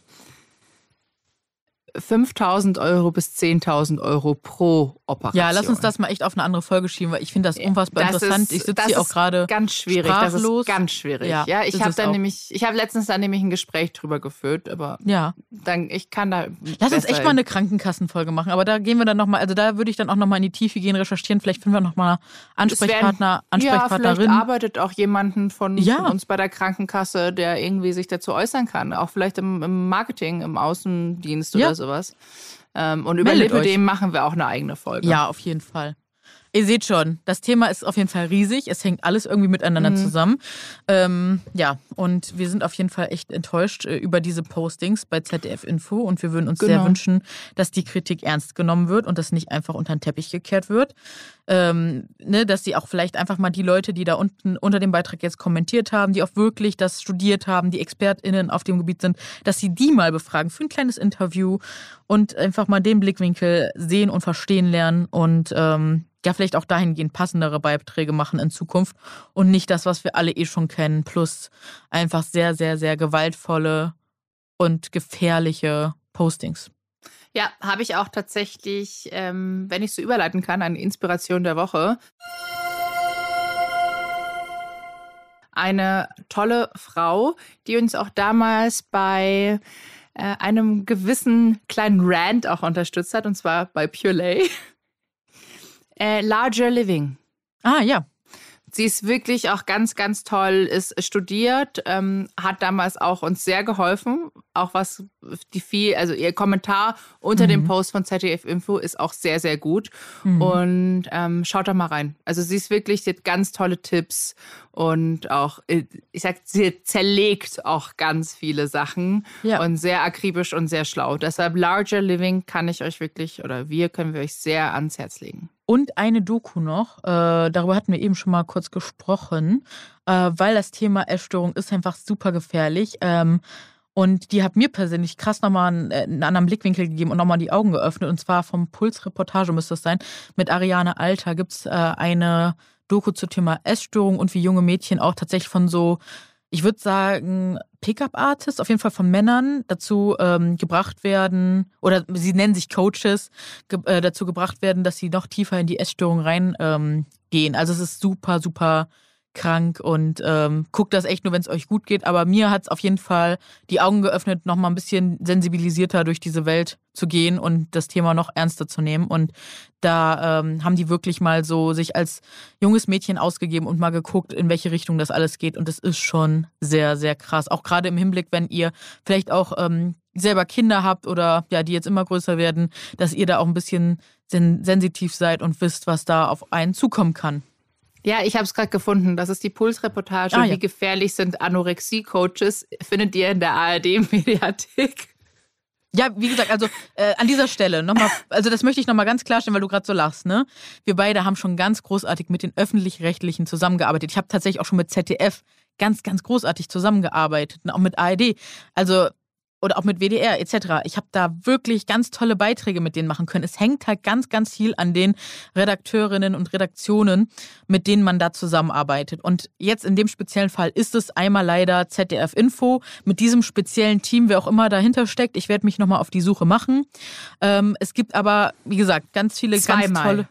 5.000 Euro bis 10.000 Euro pro Operation. Ja, lass uns das mal echt auf eine andere Folge schieben, weil ich finde das unfassbar Das interessant. ist- ich sitze hier auch gerade. ganz schwierig. sprachlos. Das ist ganz schwierig. Ja, Ja, ich habe dann auch. nämlich, ich habe letztens dann nämlich ein Gespräch drüber geführt, aber Ja. dann ich kann da. Lass uns echt mal eine Krankenkassenfolge machen, aber da gehen wir dann nochmal, also da würde ich dann auch nochmal in die Tiefe gehen, recherchieren. Vielleicht finden wir nochmal Ansprechpartner, Ja, Ansprechpartnerin. vielleicht arbeitet auch jemanden von, Ja. von uns bei der Krankenkasse, der irgendwie sich dazu äußern kann. Auch vielleicht im, im Marketing, im Außendienst Ja. oder sowas. Ähm, und über Lipödem machen wir auch eine eigene Folge. Ja, auf jeden Fall. Ihr seht schon, das Thema ist auf jeden Fall riesig. Es hängt alles irgendwie miteinander Mhm. zusammen. Ähm, ja, und wir sind auf jeden Fall echt enttäuscht äh, über diese Postings bei ZDF Info und wir würden uns sehr Genau. wünschen, dass die Kritik ernst genommen wird und das nicht einfach unter den Teppich gekehrt wird. Ähm, ne, dass sie auch vielleicht einfach mal die Leute, die da unten unter dem Beitrag jetzt kommentiert haben, die auch wirklich das studiert haben, die ExpertInnen auf dem Gebiet sind, dass sie die mal befragen für ein kleines Interview und einfach mal den Blickwinkel sehen und verstehen lernen und ähm, ja, vielleicht auch dahingehend passendere Beiträge machen in Zukunft und nicht das, was wir alle eh schon kennen, plus einfach sehr, sehr, sehr gewaltvolle und gefährliche Postings. Ja, habe ich auch tatsächlich, ähm, wenn ich so überleiten kann, eine Inspiration der Woche. Eine tolle Frau, die uns auch damals bei äh, einem gewissen kleinen Rant auch unterstützt hat, und zwar bei Pure Lay. Äh, Larger Living. Ah, ja. Sie ist wirklich auch ganz, ganz toll, ist studiert, ähm, hat damals auch uns sehr geholfen. Auch was die viel, also ihr Kommentar unter dem Mhm. Post von ZDF Info ist auch sehr, sehr gut. Mhm. Und ähm, schaut da mal rein. Also sie ist wirklich, sie hat ganz tolle Tipps und auch, äh, ich sag, sie zerlegt auch ganz viele Sachen Ja. und sehr akribisch und sehr schlau. Deshalb Larger Living kann ich euch wirklich, oder wir können wir euch sehr ans Herz legen. Und eine Doku noch, äh, darüber hatten wir eben schon mal kurz gesprochen, äh, weil das Thema Essstörung ist einfach super gefährlich. Ähm, und die hat mir persönlich krass nochmal einen, äh, einen anderen Blickwinkel gegeben und nochmal die Augen geöffnet. Und zwar vom Puls-Reportage müsste es sein. Mit Ariane Alter gibt es äh, eine Doku zum Thema Essstörung und wie junge Mädchen auch tatsächlich von so, ich würde sagen, Pickup-Artists, auf jeden Fall von Männern dazu ähm, gebracht werden, oder sie nennen sich Coaches, ge äh, dazu gebracht werden, dass sie noch tiefer in die Essstörung reingehen. Ähm, also es ist super, super krank und ähm, guckt das echt nur, wenn es euch gut geht. Aber mir hat es auf jeden Fall die Augen geöffnet, noch mal ein bisschen sensibilisierter durch diese Welt zu gehen und das Thema noch ernster zu nehmen. Und da ähm, haben die wirklich mal so sich als junges Mädchen ausgegeben und mal geguckt, in welche Richtung das alles geht. Und das ist schon sehr, sehr krass. Auch gerade im Hinblick, wenn ihr vielleicht auch ähm, selber Kinder habt oder ja, die jetzt immer größer werden, dass ihr da auch ein bisschen sen sensitiv seid und wisst, was da auf einen zukommen kann. Ja, ich habe es gerade gefunden. Das ist die Pulsreportage. Ah, ja. Wie gefährlich sind Anorexie-Coaches? Findet ihr in der ARD-Mediathek. Ja, wie gesagt, also äh, an dieser Stelle nochmal, also das möchte ich nochmal ganz klarstellen, weil du gerade so lachst, ne? Wir beide haben schon ganz großartig mit den Öffentlich-Rechtlichen zusammengearbeitet. Ich habe tatsächlich auch schon mit ZDF ganz, ganz großartig zusammengearbeitet auch mit ARD. Also, oder auch mit WDR etc. Ich habe da wirklich ganz tolle Beiträge mit denen machen können. Es hängt halt ganz, ganz viel an den Redakteurinnen und Redaktionen, mit denen man da zusammenarbeitet. Und jetzt in dem speziellen Fall ist es einmal leider ZDF Info mit diesem speziellen Team, wer auch immer dahinter steckt. Ich werde mich nochmal auf die Suche machen. Ähm, es gibt aber, wie gesagt, ganz viele Zweimal. ganz tolle.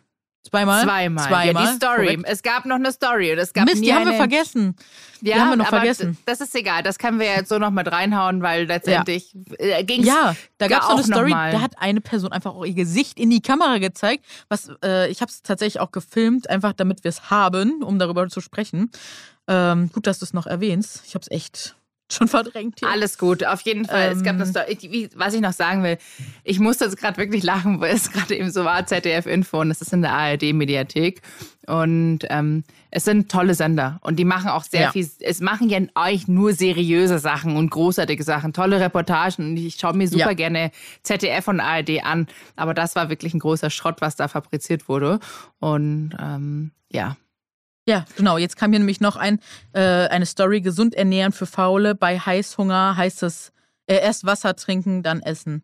Zweimal? Zweimal. Zweimal. Ja, die Story. korrekt. Es gab noch eine Story. und Es gab Mist, nie die haben wir vergessen. Ja, haben wir noch aber vergessen. Das ist egal. Das können wir jetzt so noch mit reinhauen, weil letztendlich äh, ging es Ja, da gab es so eine Story, noch da hat eine Person einfach auch ihr Gesicht in die Kamera gezeigt. Was, äh, ich habe es tatsächlich auch gefilmt, einfach damit wir es haben, um darüber zu sprechen. Ähm, gut, dass du es noch erwähnst. Ich habe es echt schon verdrängt hier. Alles gut, auf jeden Fall. es gab Ähm. Story. Ich, was ich noch sagen will, ich musste jetzt gerade wirklich lachen, weil es gerade eben so war, ZDF Info und es ist in der ARD-Mediathek. Und ähm, es sind tolle Sender und die machen auch sehr Ja. viel, es machen ja euch nur seriöse Sachen und großartige Sachen, tolle Reportagen und ich schaue mir super Ja. gerne ZDF und ARD an, aber das war wirklich ein großer Schrott, was da fabriziert wurde und ähm, ja, Ja, genau. Jetzt kam hier nämlich noch ein, äh, eine Story: gesund ernähren für Faule. Bei Heißhunger heißt es äh, erst Wasser trinken, dann essen.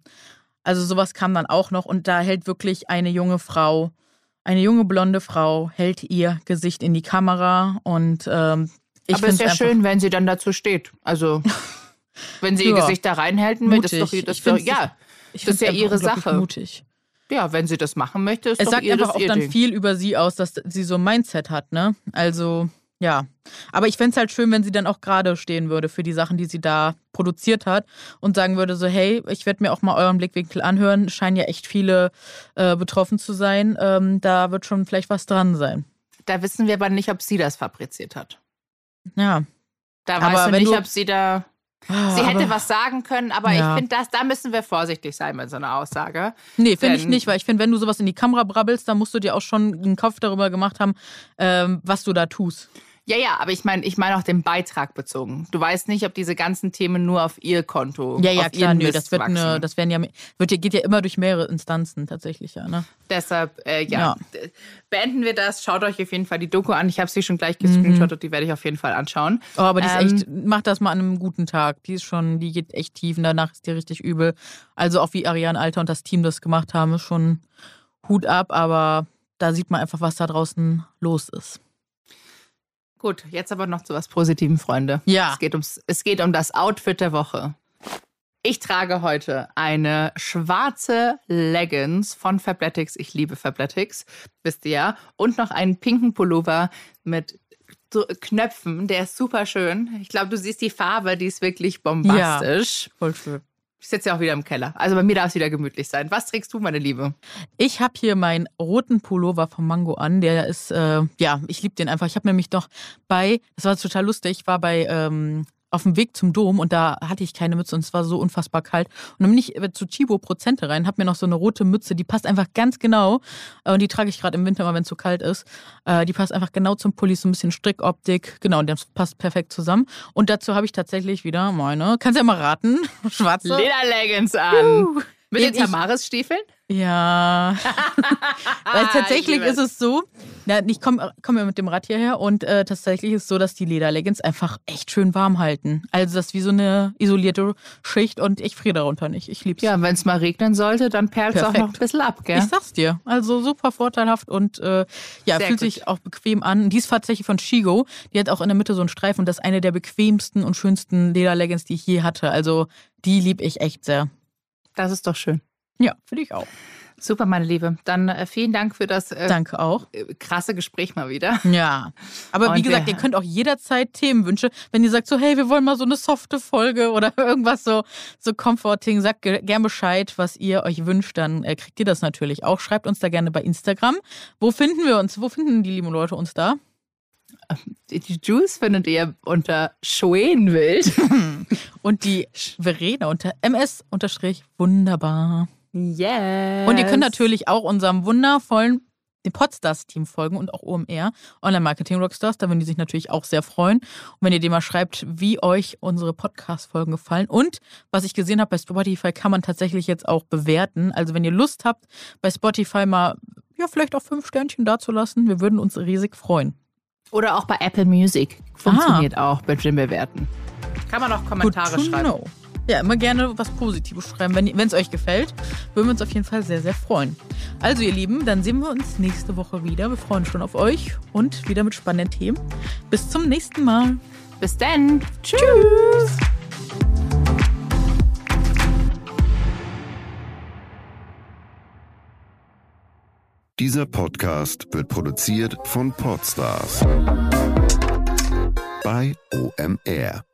Also sowas kam dann auch noch und da hält wirklich eine junge Frau, eine junge blonde Frau, hält ihr Gesicht in die Kamera und ähm, ich aber es ist ja schön, wenn sie dann dazu steht. Also, wenn sie ihr Ja. Gesicht da reinhalten will, das ist doch, das Ich doch ja. ich das ist ja ihre Sache. Mutig. Ja, wenn sie das machen möchte, ist Es doch sagt ihr, einfach auch dann Ding. viel über sie aus, dass sie so ein Mindset hat, ne? Also, ja. Aber ich fände es halt schön, wenn sie dann auch gerade stehen würde für die Sachen, die sie da produziert hat und sagen würde so, hey, ich werde mir auch mal euren Blickwinkel anhören. Scheinen ja echt viele äh, betroffen zu sein. Ähm, da wird schon vielleicht was dran sein. Da wissen wir aber nicht, ob sie das fabriziert hat. Ja. Da Aber weißt du nicht, du- ob sie da. Ah, Sie hätte aber- was sagen können, aber Ja. ich finde, da müssen wir vorsichtig sein mit so einer Aussage. Nee, finde ich nicht, weil ich finde, wenn du sowas in die Kamera brabbelst, dann musst du dir auch schon einen Kopf darüber gemacht haben, ähm, was du da tust. Ja, ja, aber ich meine, ich meine auch den Beitrag bezogen. Du weißt nicht, ob diese ganzen Themen nur auf ihr Konto. Ja, ja, auf klar, nö, das wird wachsen. eine, das werden ja, wird ja, geht ja immer durch mehrere Instanzen tatsächlich, ja, ne? Deshalb, äh, ja. Ja. Beenden wir das. Schaut euch auf jeden Fall die Doku an. Ich habe sie schon gleich Mhm. gescreenshottet. Die werde ich auf jeden Fall anschauen. Oh, aber die ist Ähm, echt, mach das mal an einem guten Tag. Die ist schon, die geht echt tief und danach ist die richtig übel. Also auch wie Ariane Alter und das Team das gemacht haben, ist schon Hut ab, aber da sieht man einfach, was da draußen los ist. Gut, jetzt aber noch zu was Positivem, Freunde. Ja. Es geht, ums, es geht um das Outfit der Woche. Ich trage heute eine schwarze Leggings von Fabletics. Ich liebe Fabletics, wisst ihr ja. Und noch einen pinken Pullover mit Knöpfen. Der ist super schön. Ich glaube, du siehst die Farbe, die ist wirklich bombastisch. Voll schön. Ich sitze ja auch wieder im Keller. Also bei mir darf es wieder gemütlich sein. Was trägst du, meine Liebe? Ich habe hier meinen roten Pullover vom Mango an. Der ist, äh, ja, ich liebe den einfach. Ich habe nämlich noch bei, das war total lustig, ich war bei, ähm, auf dem Weg zum Dom und da hatte ich keine Mütze und es war so unfassbar kalt. Und dann bin ich äh, zu Chibo Prozente rein, habe mir noch so eine rote Mütze, die passt einfach ganz genau. Äh, Und die trage ich gerade im Winter mal, wenn es so kalt ist. Äh, Die passt einfach genau zum Pulli, so ein bisschen Strickoptik. Genau, und das passt perfekt zusammen. Und dazu habe ich tatsächlich wieder meine, kannst du ja mal raten, schwarze. Lederleggings an. Mit den Tamaris-Stiefeln? Ja. Weil Ich tatsächlich liebe ist es so, na, ich komme komm ja mit dem Rad hierher und äh, tatsächlich ist es so, dass die Lederleggings einfach echt schön warm halten. Also das ist wie so eine isolierte Schicht und ich friere darunter nicht. Ich lieb's. Ja, wenn es mal regnen sollte, dann perlt es auch noch ein bisschen ab, gell? Ich sag's dir. Also super vorteilhaft und äh, ja, Sehr fühlt gut. sich auch bequem an. Die ist tatsächlich von Shigo. Die hat auch in der Mitte so einen Streifen und das ist eine der bequemsten und schönsten Lederleggings, die ich je hatte. Also die lieb ich echt sehr. Das ist doch schön. Ja, finde ich auch. Super, meine Liebe. Dann äh, vielen Dank für das äh, Danke auch. äh, krasse Gespräch mal wieder. Ja, aber wie Und gesagt, wir- ihr könnt auch jederzeit Themenwünsche, wenn ihr sagt so, hey, wir wollen mal so eine softe Folge oder irgendwas so, so comforting, sagt ge- gern Bescheid, was ihr euch wünscht, dann äh, kriegt ihr das natürlich auch. Schreibt uns da gerne bei Instagram. Wo finden wir uns? Wo finden die lieben Leute uns da? Die Juice findet ihr unter Schwenwild. Und die Verena unter ms unterstrich wunderbar. Yes. Und ihr könnt natürlich auch unserem wundervollen dem Podstars-Team folgen und auch OMR, Online-Marketing-Rockstars. Da würden die sich natürlich auch sehr freuen. Und wenn ihr dem mal schreibt, wie euch unsere Podcast-Folgen gefallen. Und was ich gesehen habe, bei Spotify kann man tatsächlich jetzt auch bewerten. Also wenn ihr Lust habt, bei Spotify mal, ja, vielleicht auch fünf Sternchen dazulassen, wir würden uns riesig freuen. Oder auch bei Apple Music. Funktioniert auch bei Jim bewerten. Kann man auch Kommentare Good to schreiben. know. Ja, immer gerne was Positives schreiben. Wenn es euch gefällt, würden wir uns auf jeden Fall sehr, sehr freuen. Also, ihr Lieben, dann sehen wir uns nächste Woche wieder. Wir freuen uns schon auf euch und wieder mit spannenden Themen. Bis zum nächsten Mal. Bis dann. Tschüss. Dieser Podcast wird produziert von Podstars bei OMR.